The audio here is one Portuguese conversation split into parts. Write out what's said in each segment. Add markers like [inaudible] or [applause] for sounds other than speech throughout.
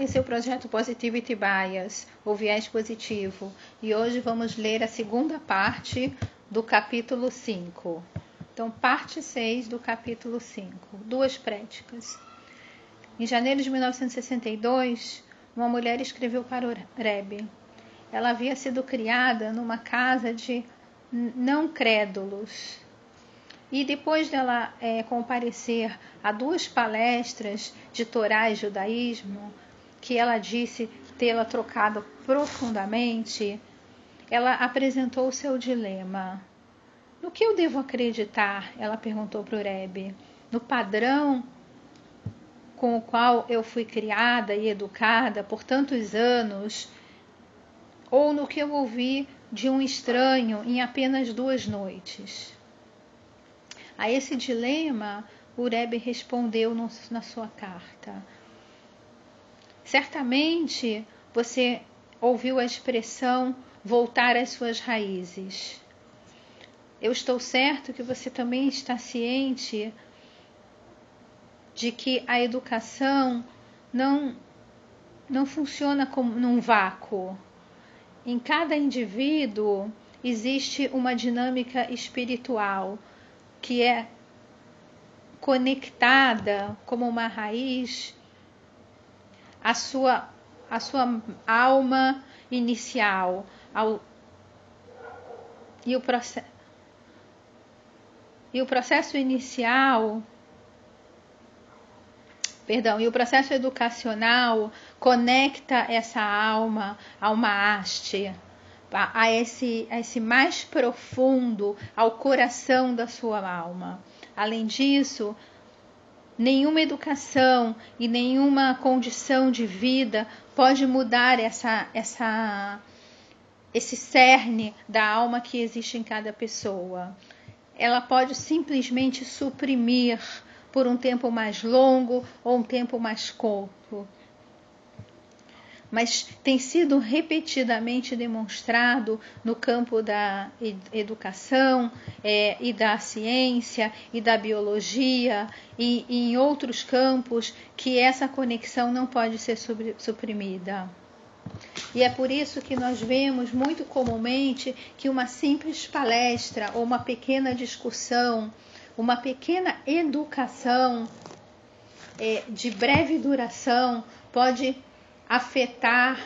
esse é o projeto Positivity Bias, ou viés positivo, e hoje vamos ler a segunda parte do capítulo 5. Então, parte 6 do capítulo 5, duas práticas. Em janeiro de 1962, uma mulher escreveu para o Rebbe. Ela havia sido criada numa casa de não crédulos. E depois dela é, comparecer a duas palestras de Torá e judaísmo, que ela disse tê-la trocado profundamente, ela apresentou o seu dilema. No que eu devo acreditar? Ela perguntou para o Rebbe. No padrão com o qual eu fui criada e educada por tantos anos, ou no que eu ouvi de um estranho em apenas duas noites? A esse dilema, Urebe respondeu no, na sua carta. Certamente você ouviu a expressão voltar às suas raízes. Eu estou certo que você também está ciente de que a educação não não funciona como num vácuo. Em cada indivíduo existe uma dinâmica espiritual que é conectada como uma raiz à sua, à sua alma inicial ao, e, o processo, e o processo inicial perdão, e o processo educacional conecta essa alma a uma haste, a esse, a esse mais profundo, ao coração da sua alma. Além disso, nenhuma educação e nenhuma condição de vida pode mudar essa, essa, esse cerne da alma que existe em cada pessoa. Ela pode simplesmente suprimir por um tempo mais longo ou um tempo mais curto mas tem sido repetidamente demonstrado no campo da educação é, e da ciência e da biologia e, e, em outros campos que essa conexão não pode ser suprimida. E é por isso que nós vemos muito comumente que uma simples palestra ou uma pequena discussão, uma pequena educação é, de breve duração pode afetar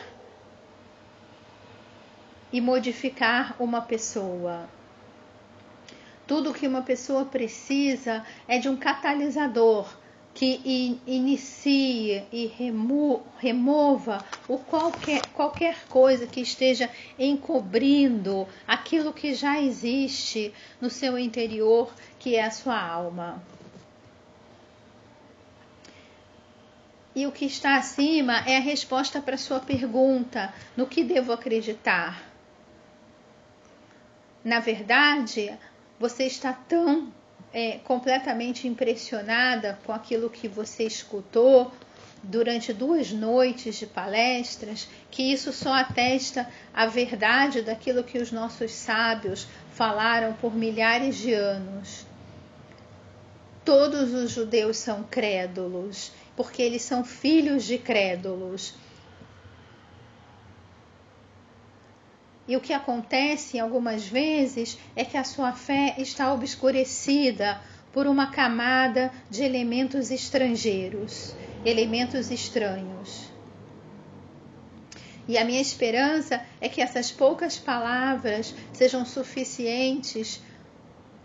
e modificar uma pessoa. Tudo que uma pessoa precisa é de um catalisador que inicie e remo remova o qualquer, qualquer coisa que esteja encobrindo aquilo que já existe no seu interior, que é a sua alma. E o que está acima é a resposta para a sua pergunta: no que devo acreditar? Na verdade, você está tão é, completamente impressionada com aquilo que você escutou durante duas noites de palestras, que isso só atesta a verdade daquilo que os nossos sábios falaram por milhares de anos. Todos os judeus são crédulos porque eles são filhos de crédulos. E o que acontece algumas vezes é que a sua fé está obscurecida por uma camada de elementos estrangeiros, elementos estranhos. E a minha esperança é que essas poucas palavras sejam suficientes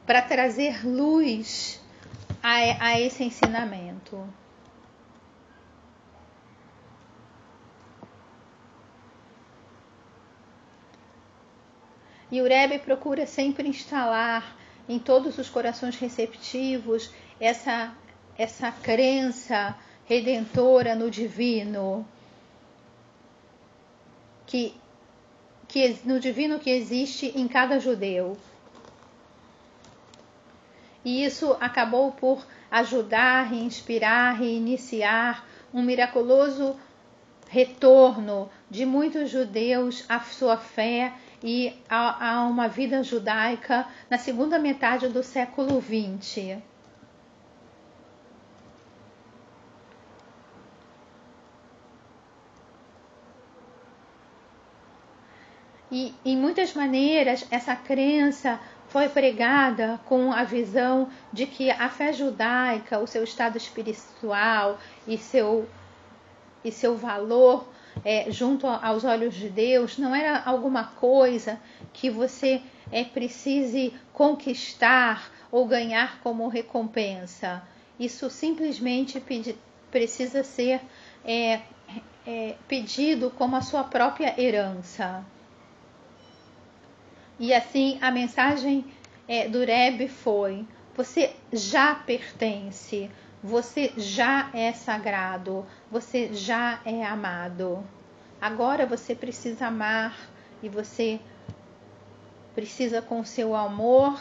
para trazer luz a, a esse ensinamento. E o Rebbe procura sempre instalar em todos os corações receptivos essa, essa crença redentora no divino, que, que no divino que existe em cada judeu. E isso acabou por ajudar, inspirar e iniciar um miraculoso retorno de muitos judeus à sua fé e a, a uma vida judaica na segunda metade do século XX. E, em muitas maneiras, essa crença foi pregada com a visão de que a fé judaica, o seu estado espiritual e seu, e seu valor é, junto aos olhos de Deus não era alguma coisa que você é, precise conquistar ou ganhar como recompensa. Isso simplesmente pedi, precisa ser é, é, pedido como a sua própria herança. E assim a mensagem é, do Rebbe foi: você já pertence, você já é sagrado, você já é amado. Agora você precisa amar e você precisa, com seu amor,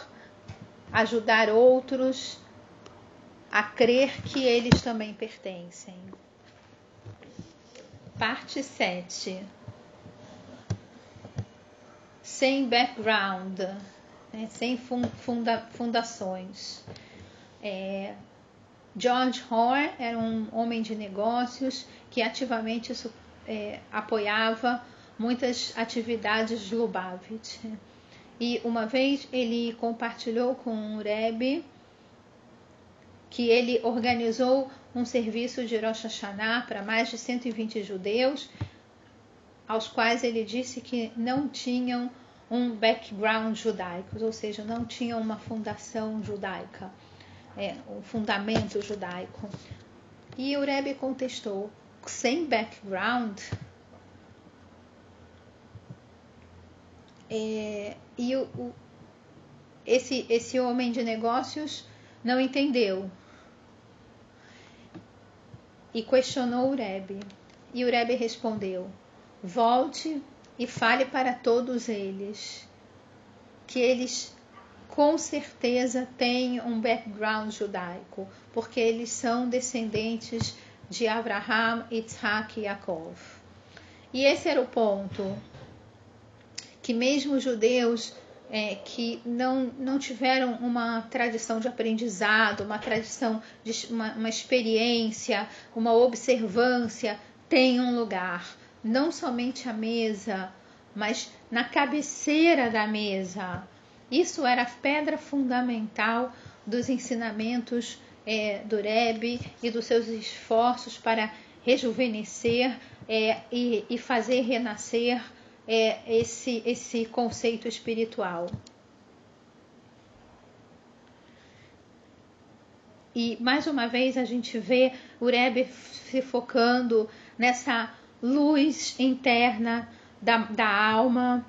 ajudar outros a crer que eles também pertencem. Parte 7 Sem background, né, sem funda, fundações. É, George Hoare era um homem de negócios que ativamente é, apoiava muitas atividades de Lubavitch. E uma vez ele compartilhou com o Rebbe que ele organizou um serviço de Rosh Hashanah para mais de 120 judeus, aos quais ele disse que não tinham um background judaico, ou seja, não tinham uma fundação judaica, é, um fundamento judaico. E o Rebbe contestou: sem background, é, e o, o, esse, esse homem de negócios não entendeu e questionou o Rebbe. E o Rebbe respondeu: Volte e fale para todos eles que eles com certeza têm um background judaico, porque eles são descendentes de Abraham, Isaac e Yaakov. E esse era o ponto que mesmo judeus é, que não, não tiveram uma tradição de aprendizado, uma tradição de uma, uma experiência, uma observância, têm um lugar, não somente a mesa, mas na cabeceira da mesa. Isso era a pedra fundamental dos ensinamentos é, do Rebbe e dos seus esforços para rejuvenescer é, e, e fazer renascer é, esse, esse conceito espiritual. E mais uma vez a gente vê o Rebbe se focando nessa luz interna da, da alma,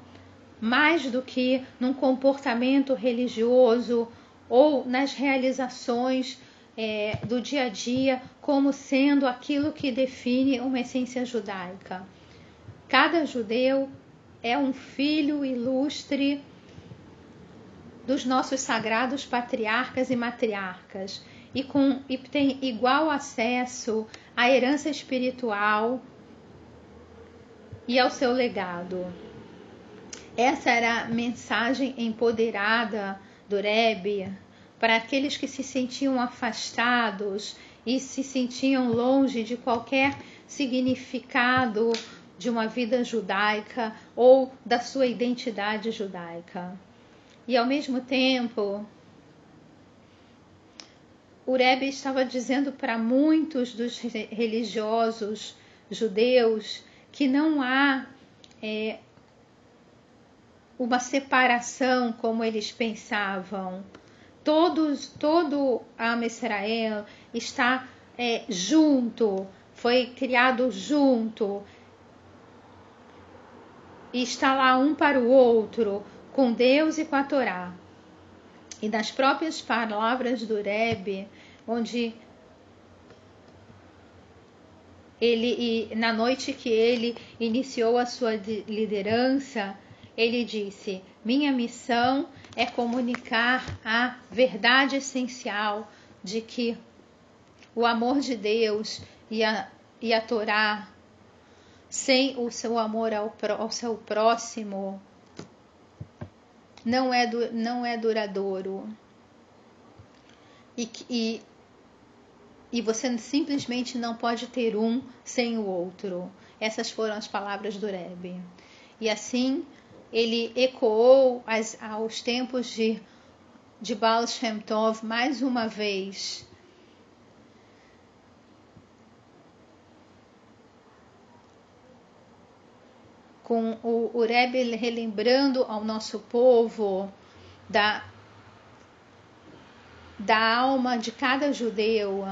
mais do que num comportamento religioso ou nas realizações é, do dia a dia como sendo aquilo que define uma essência judaica. Cada judeu é um filho ilustre dos nossos sagrados patriarcas e matriarcas e, com, e tem igual acesso à herança espiritual e ao seu legado. Essa era a mensagem empoderada do Rebbe para aqueles que se sentiam afastados e se sentiam longe de qualquer significado de uma vida judaica ou da sua identidade judaica. E ao mesmo tempo, o Rebbe estava dizendo para muitos dos religiosos judeus que não há é, uma separação como eles pensavam. Todos, todo Am Israel está é, junto, foi criado junto, e está lá um para o outro, com Deus e com a Torá. E nas próprias palavras do Rebbe, onde ele na noite que ele iniciou a sua liderança, ele disse: "Minha missão é comunicar a verdade essencial de que o amor de Deus e a, e a Torá sem o seu amor ao, ao seu próximo, não é, du, não é duradouro. E, e, e você simplesmente não pode ter um sem o outro. Essas foram as palavras do Rebbe. E assim, ele ecoou as, aos tempos de, de Baal Shem Tov mais uma vez. Com o, o Rebbe relembrando ao nosso povo da, da alma de cada judeu,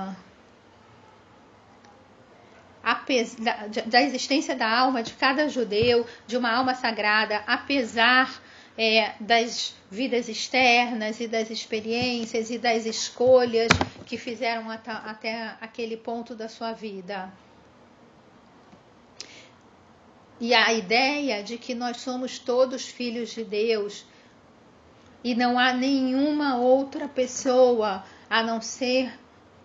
da, existência da alma de cada judeu, de uma alma sagrada, apesar é, das vidas externas e das experiências e das escolhas que fizeram até, até aquele ponto da sua vida. E a ideia de que nós somos todos filhos de Deus e não há nenhuma outra pessoa a não ser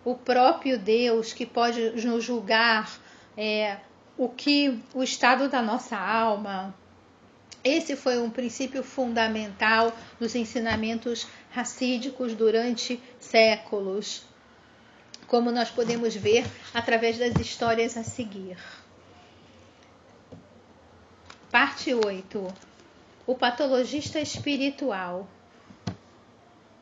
o próprio Deus que pode nos julgar é, o que o estado da nossa alma. Esse foi um princípio fundamental dos ensinamentos racídicos durante séculos, como nós podemos ver através das histórias a seguir. Parte 8. O patologista espiritual.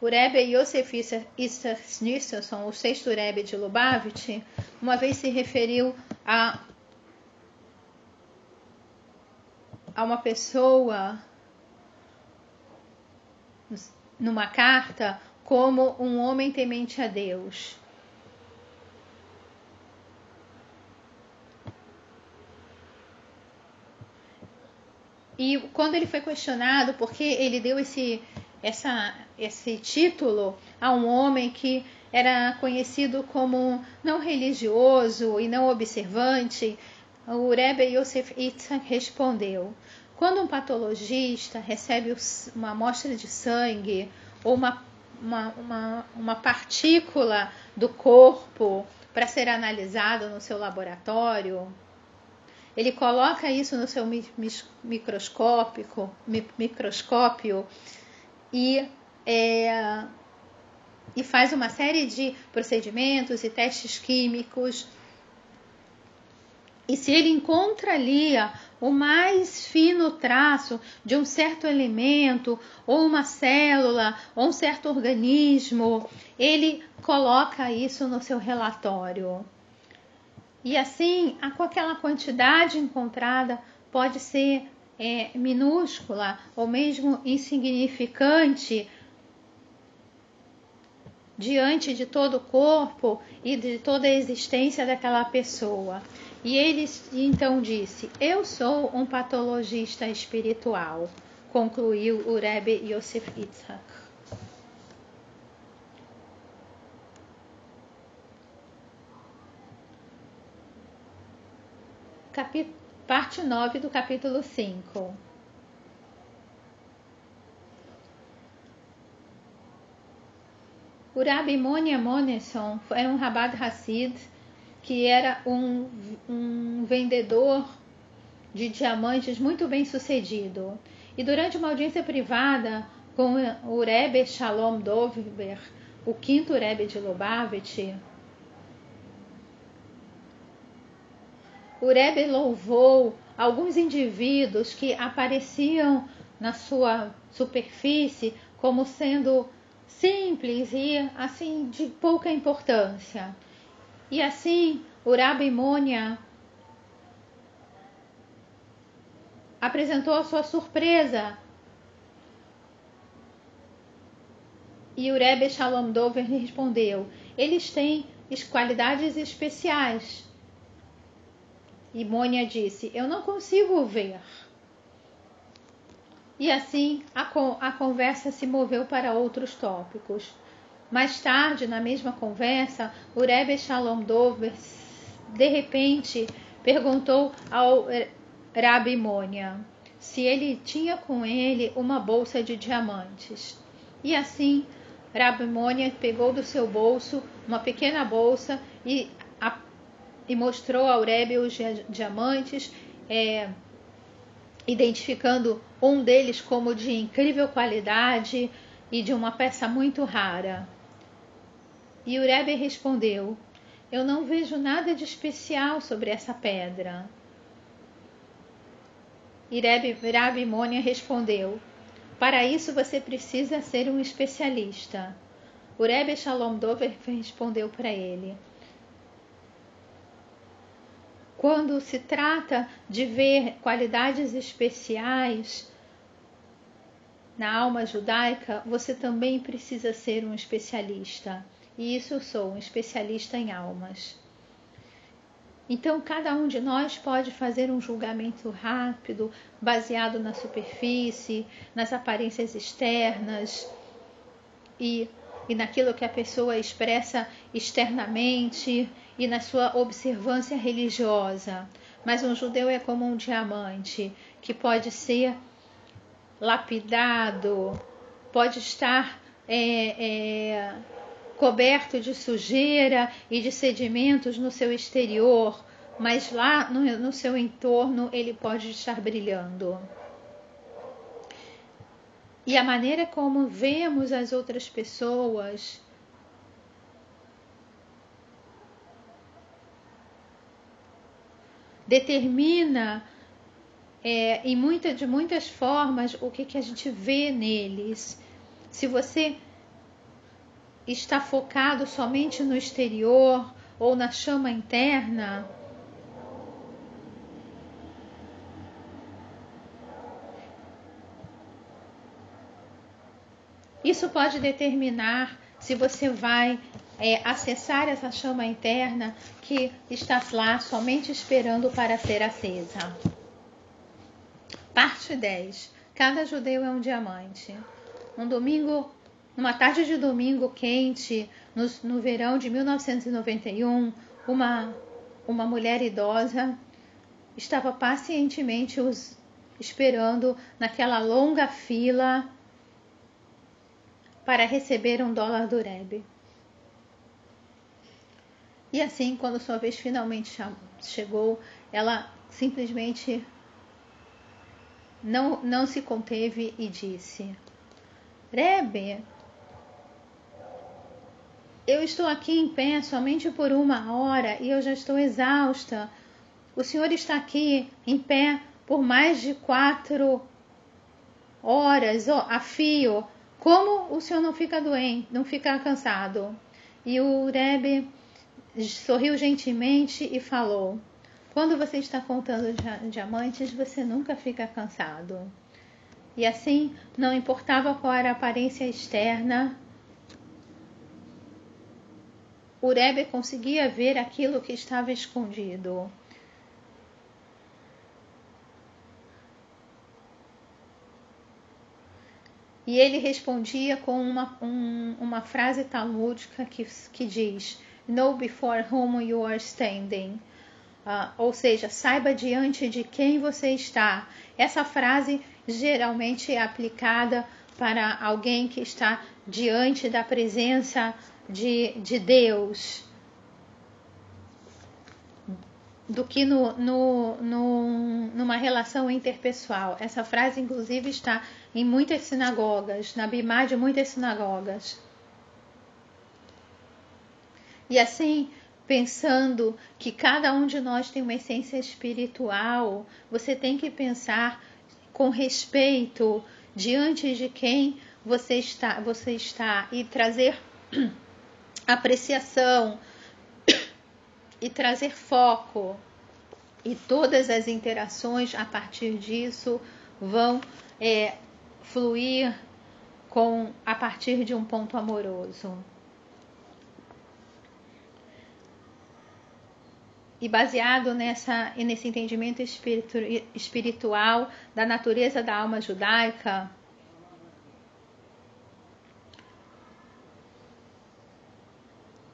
O Rebbe Yosef Schneerson, o sexto Rebbe de Lubavitch, uma vez se referiu a, a uma pessoa numa carta como um homem temente a Deus. E quando ele foi questionado porque ele deu esse, essa, esse título a um homem que era conhecido como não religioso e não observante, o Rebbe Yosef Itzhak respondeu: quando um patologista recebe uma amostra de sangue ou uma, uma, uma, uma partícula do corpo para ser analisado no seu laboratório, ele coloca isso no seu microscópio, microscópio e é, e faz uma série de procedimentos e testes químicos. E se ele encontra ali o mais fino traço de um certo elemento, ou uma célula, ou um certo organismo, ele coloca isso no seu relatório. E assim, aquela quantidade encontrada, pode ser é, minúscula ou mesmo insignificante diante de todo o corpo e de toda a existência daquela pessoa. E ele então disse: Eu sou um patologista espiritual, concluiu o Rebbe Yosef Yitzhak. Capit parte 9 do capítulo 5. O Rabbi Monia Moneson era um Rabat Hassid que era um, um vendedor de diamantes muito bem sucedido. E durante uma audiência privada com o Rebbe Shalom Dovber, o quinto Rebbe de Lubavitch, o Rebbe louvou alguns indivíduos que apareciam na sua superfície como sendo simples e assim de pouca importância. E assim, o Monia apresentou a sua surpresa. E o Rebbe Shalom Dover respondeu: Eles têm qualidades especiais. E Mônia disse: Eu não consigo ver. E assim a, a conversa se moveu para outros tópicos. Mais tarde, na mesma conversa, o Rebbe Shalom Dover, de repente, perguntou ao Rabi Mônia se ele tinha com ele uma bolsa de diamantes. E assim, Rabi Mônia pegou do seu bolso uma pequena bolsa e, e mostrou ao Rebbe os diamantes, é, identificando um deles como de incrível qualidade e de uma peça muito rara. E o Rebbe respondeu: Eu não vejo nada de especial sobre essa pedra. E Rabi Mônia respondeu: Para isso você precisa ser um especialista. O Rebbe Shalom Dover respondeu para ele: Quando se trata de ver qualidades especiais na alma judaica, você também precisa ser um especialista. E isso eu sou, um especialista em almas. Então, cada um de nós pode fazer um julgamento rápido, baseado na superfície, nas aparências externas e e naquilo que a pessoa expressa externamente e na sua observância religiosa. Mas um judeu é como um diamante que pode ser lapidado, pode estar é, é, coberto de sujeira e de sedimentos no seu exterior, mas lá no, no seu entorno ele pode estar brilhando. E a maneira como vemos as outras pessoas determina é, em muita, de muitas formas o que, que a gente vê neles. Se você está focado somente no exterior ou na chama interna, Isso pode determinar se você vai é, acessar essa chama interna que está lá somente esperando para ser acesa. Parte 10. Cada judeu é um diamante. Um domingo, numa tarde de domingo quente, no, no verão de 1991, uma, uma mulher idosa estava pacientemente os, esperando naquela longa fila para receber um dólar do Rebbe. E assim, quando sua vez finalmente chegou, ela simplesmente não, não se conteve e disse: Rebbe, eu estou aqui em pé somente por uma hora e eu já estou exausta. O senhor está aqui em pé por mais de quatro horas oh, a fio como o senhor não fica doente, não fica cansado? E o Rebbe sorriu gentilmente e falou: Quando você está contando diamantes, você nunca fica cansado. E assim, não importava qual era a aparência externa, o Rebbe conseguia ver aquilo que estava escondido. E ele respondia com uma, um, uma frase talmúdica que, que diz: Know before whom you are standing. Uh, ou seja, saiba diante de quem você está. Essa frase geralmente é aplicada para alguém que está diante da presença de, de Deus, do que no, no, no, numa relação interpessoal. Essa frase, inclusive, está em muitas sinagogas, na Bimá de muitas sinagogas. E assim, pensando que cada um de nós tem uma essência espiritual, você tem que pensar com respeito diante de quem você está, você está e trazer [clears throat] apreciação e trazer foco. E todas as interações a partir disso vão é, fluir com a partir de um ponto amoroso. E baseado nessa, nesse entendimento espiritu, espiritual da natureza da alma judaica,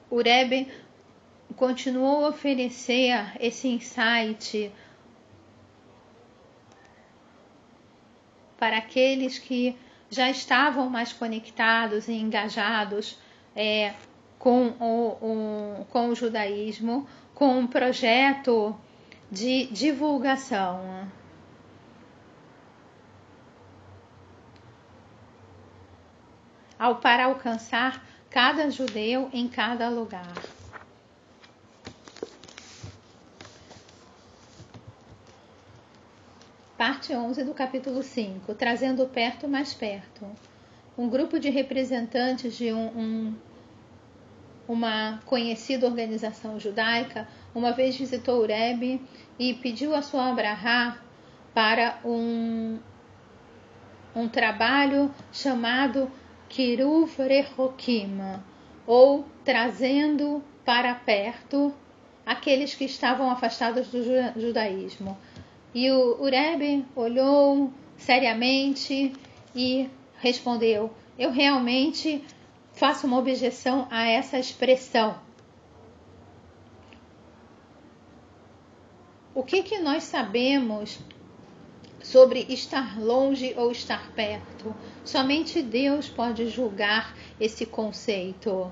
o Rebbe continuou a oferecer esse insight para aqueles que já estavam mais conectados e engajados é, com, o, o, com o judaísmo, com um projeto de divulgação. Ao para alcançar cada judeu em cada lugar. Parte parte 11 do capítulo 5, trazendo perto mais perto. Um grupo de representantes de um, um, uma conhecida organização judaica uma vez visitou o Rebbe e pediu a sua Abraha para um, um trabalho chamado Kiruv Rehokim, ou trazendo para perto aqueles que estavam afastados do judaísmo. E o, o Rebbe olhou seriamente e respondeu: Eu realmente faço uma objeção a essa expressão. O que, que nós sabemos sobre estar longe ou estar perto? Somente Deus pode julgar esse conceito.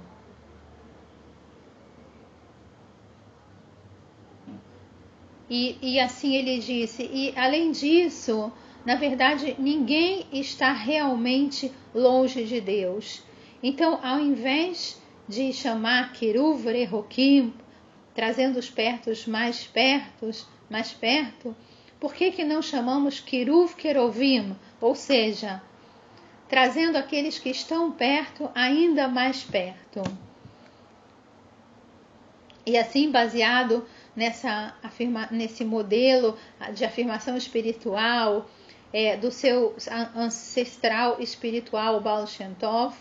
E, e assim ele disse, e além disso, na verdade, ninguém está realmente longe de Deus. Então, ao invés de chamar Kiruv Rehokim, trazendo os pertos mais pertos, mais perto, por que, que não chamamos Kiruv Kerovim, ou seja, trazendo aqueles que estão perto ainda mais perto? E assim, baseado nessa afirma, nesse modelo de afirmação espiritual é, do seu ancestral espiritual Baal Shem Tov,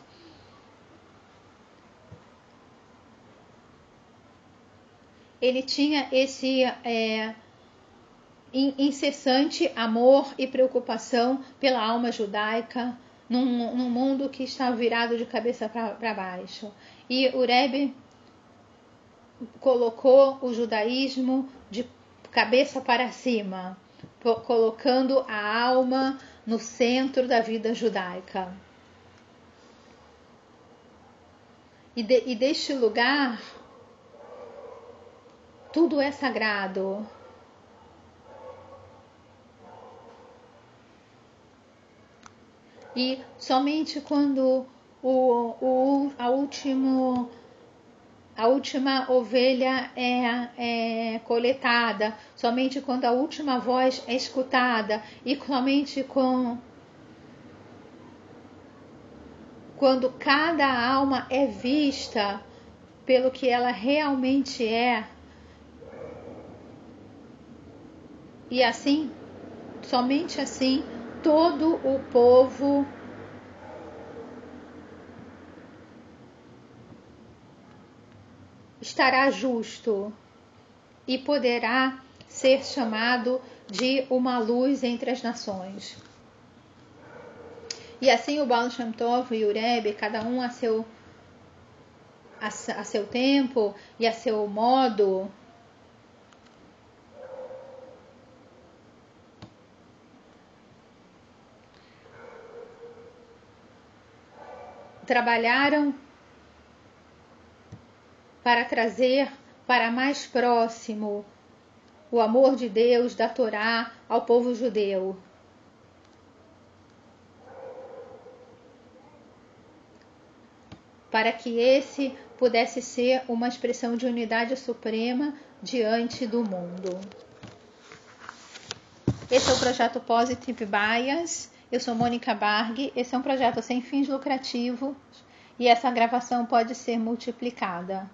ele tinha esse é, incessante amor e preocupação pela alma judaica num, num mundo que está virado de cabeça para baixo. E o Rebbe colocou o judaísmo de cabeça para cima, colocando a alma no centro da vida judaica. E, de, e deste lugar, tudo é sagrado. E somente quando o, o a último a última ovelha é, é, coletada, somente quando a última voz é escutada e somente com quando cada alma é vista pelo que ela realmente é. E assim, somente assim, todo o povo estará justo e poderá ser chamado de uma luz entre as nações. E assim o Baal Shem Tov e o Rebbe, cada um a seu, a, a seu tempo e a seu modo, trabalharam para trazer para mais próximo o amor de Deus da Torá ao povo judeu. Para que esse pudesse ser uma expressão de unidade suprema diante do mundo. Esse é o projeto Positive Bias. Eu sou Mônica Barg. Esse é um projeto sem fins lucrativos e essa gravação pode ser multiplicada.